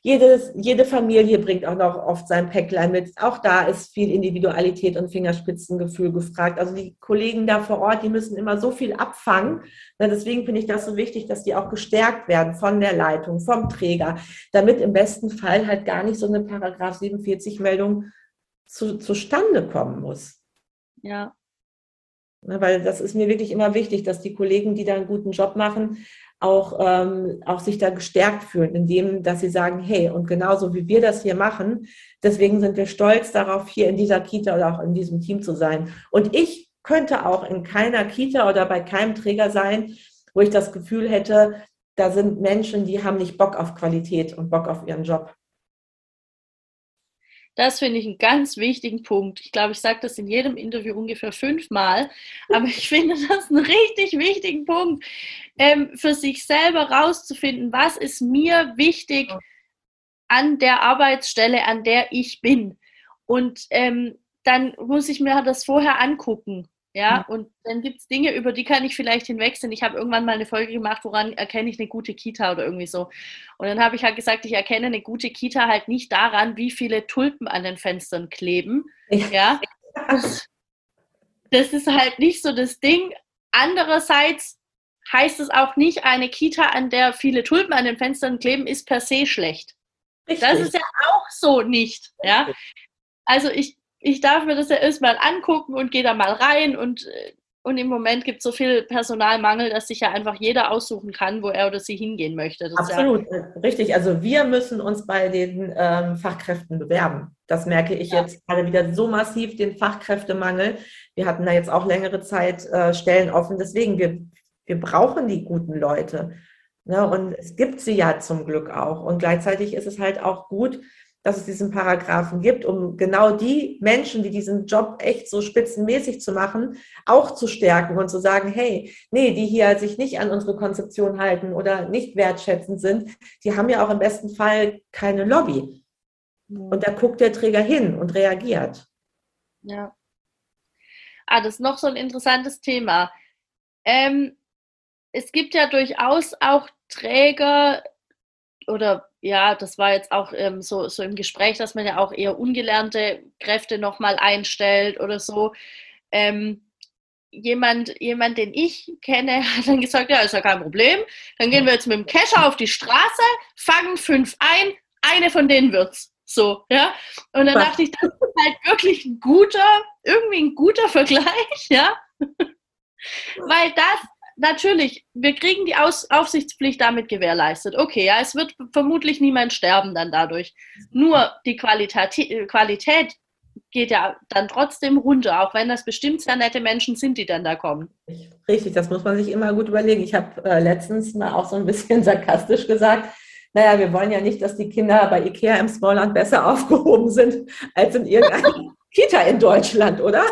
Jedes, jede Familie bringt auch noch oft sein Päcklein mit. Auch da ist viel Individualität und Fingerspitzengefühl gefragt. Also die Kollegen da vor Ort, die müssen immer so viel abfangen. Deswegen finde ich das so wichtig, dass die auch gestärkt werden von der Leitung, vom Träger, damit im besten Fall halt gar nicht so eine Paragraph 47 Meldung zu, zustande kommen muss. Ja. Weil das ist mir wirklich immer wichtig, dass die Kollegen, die da einen guten Job machen, auch, ähm, auch sich da gestärkt fühlen, indem, dass sie sagen, hey, und genauso wie wir das hier machen, deswegen sind wir stolz darauf, hier in dieser Kita oder auch in diesem Team zu sein. Und ich könnte auch in keiner Kita oder bei keinem Träger sein, wo ich das Gefühl hätte, da sind Menschen, die haben nicht Bock auf Qualität und Bock auf ihren Job. Das finde ich einen ganz wichtigen Punkt. Ich glaube, ich sage das in jedem Interview ungefähr fünfmal, aber ich finde das einen richtig wichtigen Punkt, ähm, für sich selber rauszufinden, was ist mir wichtig an der Arbeitsstelle, an der ich bin. Und ähm, dann muss ich mir das vorher angucken. Ja, und dann gibt es Dinge, über die kann ich vielleicht hinwechseln. Ich habe irgendwann mal eine Folge gemacht, woran erkenne ich eine gute Kita oder irgendwie so. Und dann habe ich halt gesagt, ich erkenne eine gute Kita halt nicht daran, wie viele Tulpen an den Fenstern kleben. Ja. ja? Das, das ist halt nicht so das Ding. Andererseits heißt es auch nicht, eine Kita, an der viele Tulpen an den Fenstern kleben, ist per se schlecht. Richtig. Das ist ja auch so nicht. Ja? Also ich, ich darf mir das ja erstmal angucken und gehe da mal rein und, und im Moment gibt es so viel Personalmangel, dass sich ja einfach jeder aussuchen kann, wo er oder sie hingehen möchte. Das Absolut, ja richtig. Also wir müssen uns bei den ähm, Fachkräften bewerben. Das merke ich ja. jetzt gerade wieder so massiv, den Fachkräftemangel. Wir hatten da jetzt auch längere Zeit äh, Stellen offen. Deswegen, wir, wir brauchen die guten Leute. Ne? Und es gibt sie ja zum Glück auch. Und gleichzeitig ist es halt auch gut, dass es diesen Paragraphen gibt, um genau die Menschen, die diesen Job echt so spitzenmäßig zu machen, auch zu stärken und zu sagen, hey, nee, die hier sich nicht an unsere Konzeption halten oder nicht wertschätzend sind, die haben ja auch im besten Fall keine Lobby. Und da guckt der Träger hin und reagiert. Ja. Ah, das ist noch so ein interessantes Thema. Ähm, es gibt ja durchaus auch Träger oder ja, das war jetzt auch ähm, so, so im Gespräch, dass man ja auch eher ungelernte Kräfte nochmal einstellt oder so. Ähm, jemand, jemand, den ich kenne, hat dann gesagt, ja, ist ja kein Problem. Dann gehen wir jetzt mit dem Kescher auf die Straße, fangen fünf ein, eine von denen wird's. So, ja. Und dann dachte ich, das ist halt wirklich ein guter, irgendwie ein guter Vergleich, ja. Weil das, natürlich, wir kriegen die Aus Aufsichtspflicht damit gewährleistet. Okay, ja, es wird vermutlich niemand sterben dann dadurch. Nur die Qualität, Qualität geht ja dann trotzdem runter, auch wenn das bestimmt sehr nette Menschen sind, die dann da kommen. Richtig, das muss man sich immer gut überlegen. Ich habe äh, letztens mal auch so ein bisschen sarkastisch gesagt, naja, wir wollen ja nicht, dass die Kinder bei Ikea im Smallland besser aufgehoben sind als in irgendeiner Kita in Deutschland, oder?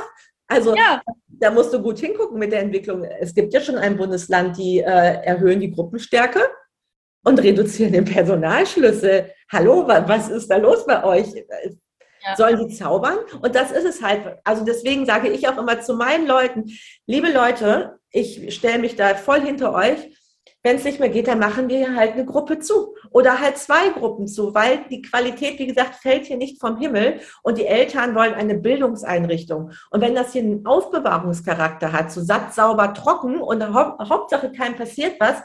Also ja da musst du gut hingucken mit der Entwicklung. Es gibt ja schon ein Bundesland, die äh, erhöhen die Gruppenstärke und reduzieren den Personalschlüssel. Hallo, was ist da los bei euch? Ja. Sollen die zaubern? Und das ist es halt. Also deswegen sage ich auch immer zu meinen Leuten, liebe Leute, ich stelle mich da voll hinter euch wenn es nicht mehr geht, dann machen wir halt eine Gruppe zu oder halt zwei Gruppen zu, weil die Qualität, wie gesagt, fällt hier nicht vom Himmel und die Eltern wollen eine Bildungseinrichtung. Und wenn das hier einen Aufbewahrungscharakter hat, so satt, sauber, trocken und hau Hauptsache keinem passiert was,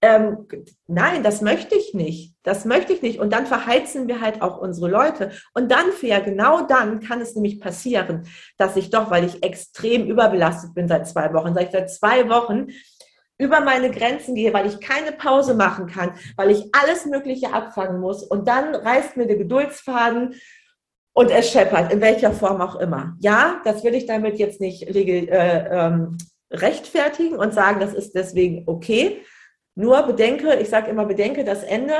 ähm, nein, das möchte ich nicht. Das möchte ich nicht. Und dann verheizen wir halt auch unsere Leute. Und dann, fair, genau dann kann es nämlich passieren, dass ich doch, weil ich extrem überbelastet bin seit zwei Wochen, seit, seit zwei Wochen, über meine Grenzen gehe, weil ich keine Pause machen kann, weil ich alles Mögliche abfangen muss. Und dann reißt mir der Geduldsfaden und es scheppert, in welcher Form auch immer. Ja, das will ich damit jetzt nicht äh, ähm, rechtfertigen und sagen, das ist deswegen okay. Nur bedenke, ich sage immer, bedenke das Ende.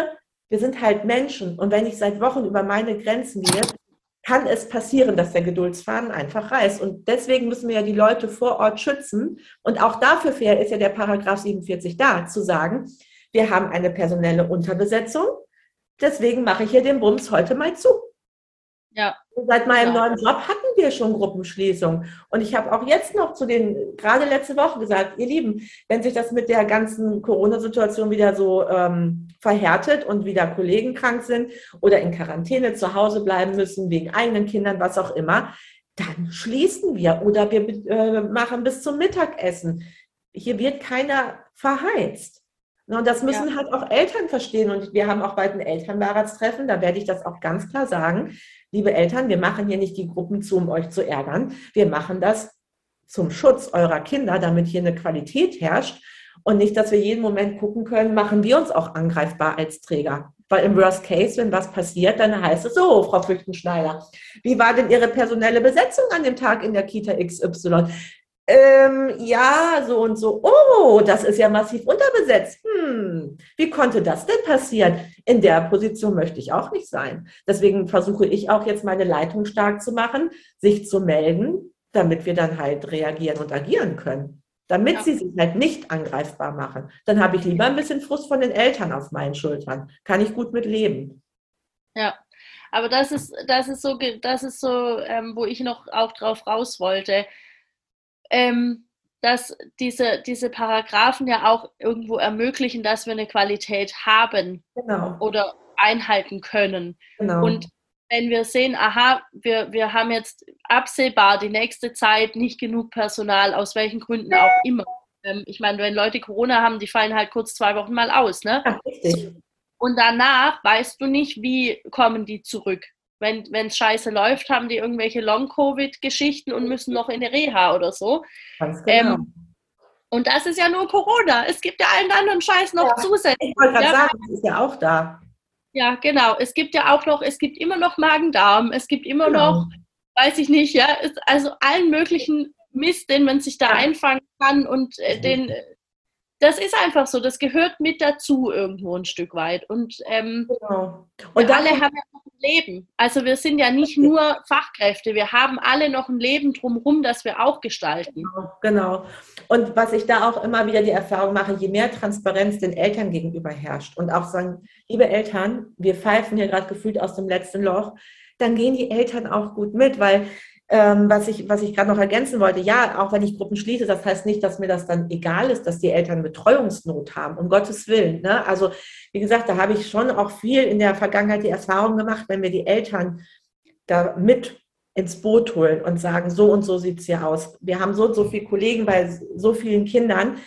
Wir sind halt Menschen. Und wenn ich seit Wochen über meine Grenzen gehe, kann es passieren, dass der Geduldsfaden einfach reißt. Und deswegen müssen wir ja die Leute vor Ort schützen. Und auch dafür ist ja der Paragraph 47 da, zu sagen, wir haben eine personelle Unterbesetzung. Deswegen mache ich hier den Bums heute mal zu. Ja. Seit meinem ja. neuen Job hatten wir schon Gruppenschließung. Und ich habe auch jetzt noch zu den, gerade letzte Woche gesagt, ihr Lieben, wenn sich das mit der ganzen Corona-Situation wieder so ähm, verhärtet und wieder Kollegen krank sind oder in Quarantäne zu Hause bleiben müssen, wegen eigenen Kindern, was auch immer, dann schließen wir oder wir äh, machen bis zum Mittagessen. Hier wird keiner verheizt. Und das müssen ja. halt auch Eltern verstehen. Und wir haben auch bald ein Elternbeiratstreffen. Da werde ich das auch ganz klar sagen. Liebe Eltern, wir machen hier nicht die Gruppen zu, um euch zu ärgern. Wir machen das zum Schutz eurer Kinder, damit hier eine Qualität herrscht. Und nicht, dass wir jeden Moment gucken können, machen wir uns auch angreifbar als Träger. Weil im Worst Case, wenn was passiert, dann heißt es so, Frau Flüchtenschneider, wie war denn Ihre personelle Besetzung an dem Tag in der Kita XY? Ähm, ja, so und so. Oh, das ist ja massiv unterbesetzt. Hm, wie konnte das denn passieren? In der Position möchte ich auch nicht sein. Deswegen versuche ich auch jetzt meine Leitung stark zu machen, sich zu melden, damit wir dann halt reagieren und agieren können. Damit ja. sie sich halt nicht angreifbar machen. Dann habe ich lieber ein bisschen Frust von den Eltern auf meinen Schultern. Kann ich gut mit leben. Ja, aber das ist, das ist so, das ist so, ähm, wo ich noch auch drauf raus wollte ähm, dass diese, diese Paragraphen ja auch irgendwo ermöglichen, dass wir eine Qualität haben genau. oder einhalten können. Genau. Und wenn wir sehen, aha, wir, wir haben jetzt absehbar die nächste Zeit nicht genug Personal, aus welchen Gründen auch immer. Ähm, ich meine, wenn Leute Corona haben, die fallen halt kurz zwei Wochen mal aus. Ne? Ja, richtig. Und danach weißt du nicht, wie kommen die zurück. Wenn es scheiße läuft, haben die irgendwelche Long-Covid-Geschichten und müssen noch in eine Reha oder so. Ganz genau. Ähm, und das ist ja nur Corona. Es gibt ja allen anderen Scheiß noch ja, zusätzlich. Ich wollte gerade ja. sagen, das ist ja auch da. Ja, genau. Es gibt ja auch noch, es gibt immer noch Magen-Darm, es gibt immer genau. noch, weiß ich nicht, ja, also allen möglichen Mist, den man sich da einfangen kann und äh, den, das ist einfach so, das gehört mit dazu irgendwo ein Stück weit. Und, ähm, genau. und alle haben ja ein Leben. Also wir sind ja nicht nur Fachkräfte, wir haben alle noch ein Leben drumherum, das wir auch gestalten. Genau, genau. Und was ich da auch immer wieder die Erfahrung mache, je mehr Transparenz den Eltern gegenüber herrscht und auch sagen, liebe Eltern, wir pfeifen hier gerade gefühlt aus dem letzten Loch, dann gehen die Eltern auch gut mit, weil ähm, was ich, was ich gerade noch ergänzen wollte, ja, auch wenn ich Gruppen schließe, das heißt nicht, dass mir das dann egal ist, dass die Eltern Betreuungsnot haben, um Gottes Willen. Ne? Also, wie gesagt, da habe ich schon auch viel in der Vergangenheit die Erfahrung gemacht, wenn wir die Eltern da mit ins Boot holen und sagen, so und so sieht es hier aus. Wir haben so und so viele Kollegen bei so vielen Kindern,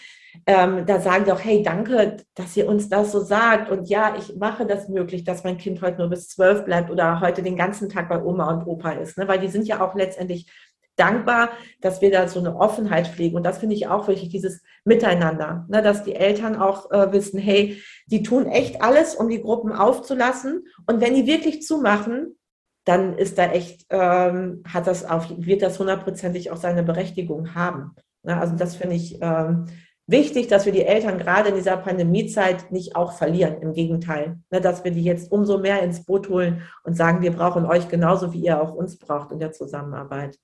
ähm, da sagen die auch, hey, danke, dass ihr uns das so sagt. Und ja, ich mache das möglich, dass mein Kind heute nur bis zwölf bleibt oder heute den ganzen Tag bei Oma und Opa ist. Ne? Weil die sind ja auch letztendlich dankbar, dass wir da so eine Offenheit pflegen. Und das finde ich auch wichtig, dieses Miteinander, ne? dass die Eltern auch äh, wissen, hey, die tun echt alles, um die Gruppen aufzulassen. Und wenn die wirklich zumachen, dann ist da echt, ähm, hat das auf, wird das hundertprozentig auch seine Berechtigung haben. Ne? Also das finde ich ähm, wichtig, dass wir die Eltern gerade in dieser Pandemiezeit nicht auch verlieren. Im Gegenteil, ne, dass wir die jetzt umso mehr ins Boot holen und sagen, wir brauchen euch genauso, wie ihr auch uns braucht in der Zusammenarbeit.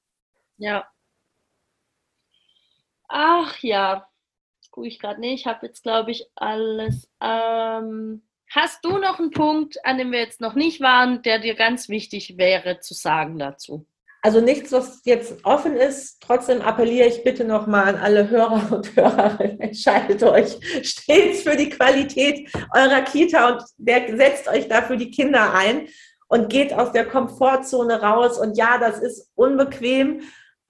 Ja. Ach ja, das gucke ich gerade nicht. Ich habe jetzt, glaube ich, alles. Ähm, hast du noch einen Punkt, an dem wir jetzt noch nicht waren, der dir ganz wichtig wäre zu sagen dazu? Also nichts, was jetzt offen ist. Trotzdem appelliere ich bitte nochmal an alle Hörer und Hörerinnen. Entscheidet euch stets für die Qualität eurer Kita und setzt euch dafür die Kinder ein und geht aus der Komfortzone raus. Und ja, das ist unbequem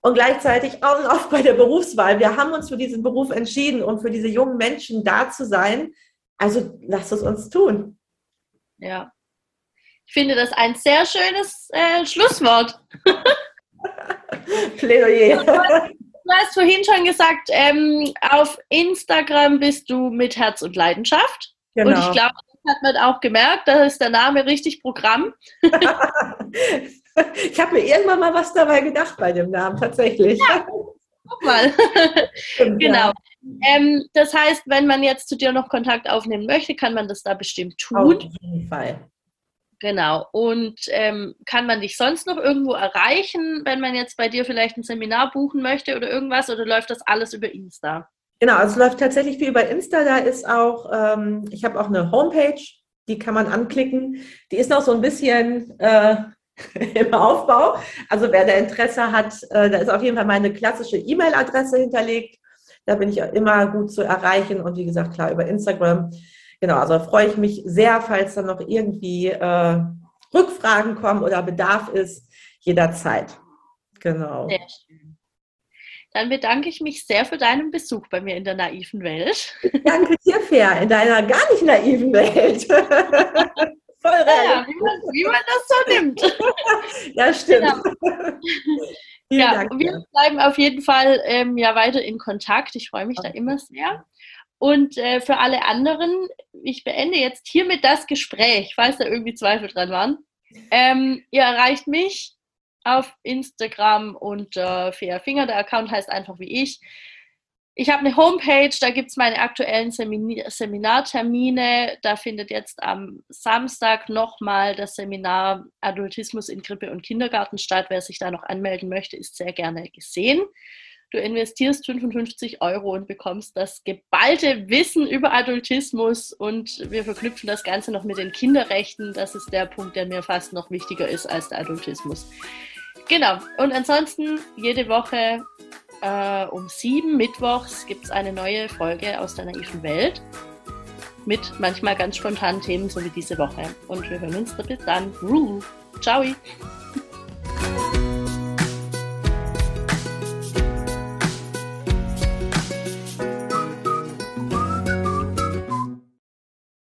und gleichzeitig auch oft bei der Berufswahl. Wir haben uns für diesen Beruf entschieden, um für diese jungen Menschen da zu sein. Also lasst es uns tun. Ja, ich finde das ein sehr schönes äh, Schlusswort. Plädoyer. Du hast vorhin schon gesagt, ähm, auf Instagram bist du mit Herz und Leidenschaft. Genau. Und ich glaube, das hat man auch gemerkt, da ist der Name richtig Programm. ich habe mir irgendwann mal was dabei gedacht bei dem Namen, tatsächlich. Ja, guck mal. genau. Ähm, das heißt, wenn man jetzt zu dir noch Kontakt aufnehmen möchte, kann man das da bestimmt tun. Auf jeden Fall. Genau. Und ähm, kann man dich sonst noch irgendwo erreichen, wenn man jetzt bei dir vielleicht ein Seminar buchen möchte oder irgendwas? Oder läuft das alles über Insta? Genau, also es läuft tatsächlich viel über Insta. Da ist auch, ähm, ich habe auch eine Homepage, die kann man anklicken. Die ist noch so ein bisschen äh, im Aufbau. Also wer da Interesse hat, äh, da ist auf jeden Fall meine klassische E-Mail-Adresse hinterlegt. Da bin ich immer gut zu erreichen und wie gesagt, klar, über Instagram genau, also freue ich mich sehr, falls dann noch irgendwie äh, Rückfragen kommen oder Bedarf ist, jederzeit. Genau. Sehr schön. Dann bedanke ich mich sehr für deinen Besuch bei mir in der naiven Welt. Danke dir, Fair, in deiner gar nicht naiven Welt. Voll ja, wie, man, wie man das so nimmt. ja, stimmt. Genau. ja, wir bleiben auf jeden Fall ähm, ja weiter in Kontakt. Ich freue mich okay. da immer sehr. Und äh, für alle anderen, ich beende jetzt hiermit das Gespräch, falls da irgendwie Zweifel dran waren. Ähm, ihr erreicht mich auf Instagram unter Fair Finger. Der Account heißt einfach wie ich. Ich habe eine Homepage, da gibt es meine aktuellen Seminar Seminartermine. Da findet jetzt am Samstag nochmal das Seminar Adultismus in Krippe und Kindergarten statt. Wer sich da noch anmelden möchte, ist sehr gerne gesehen. Du investierst 55 Euro und bekommst das geballte Wissen über Adultismus und wir verknüpfen das Ganze noch mit den Kinderrechten. Das ist der Punkt, der mir fast noch wichtiger ist als der Adultismus. Genau. Und ansonsten jede Woche äh, um sieben Mittwochs gibt es eine neue Folge aus der naiven Welt mit manchmal ganz spontanen Themen, so wie diese Woche. Und wir hören uns bis dann. Ciao!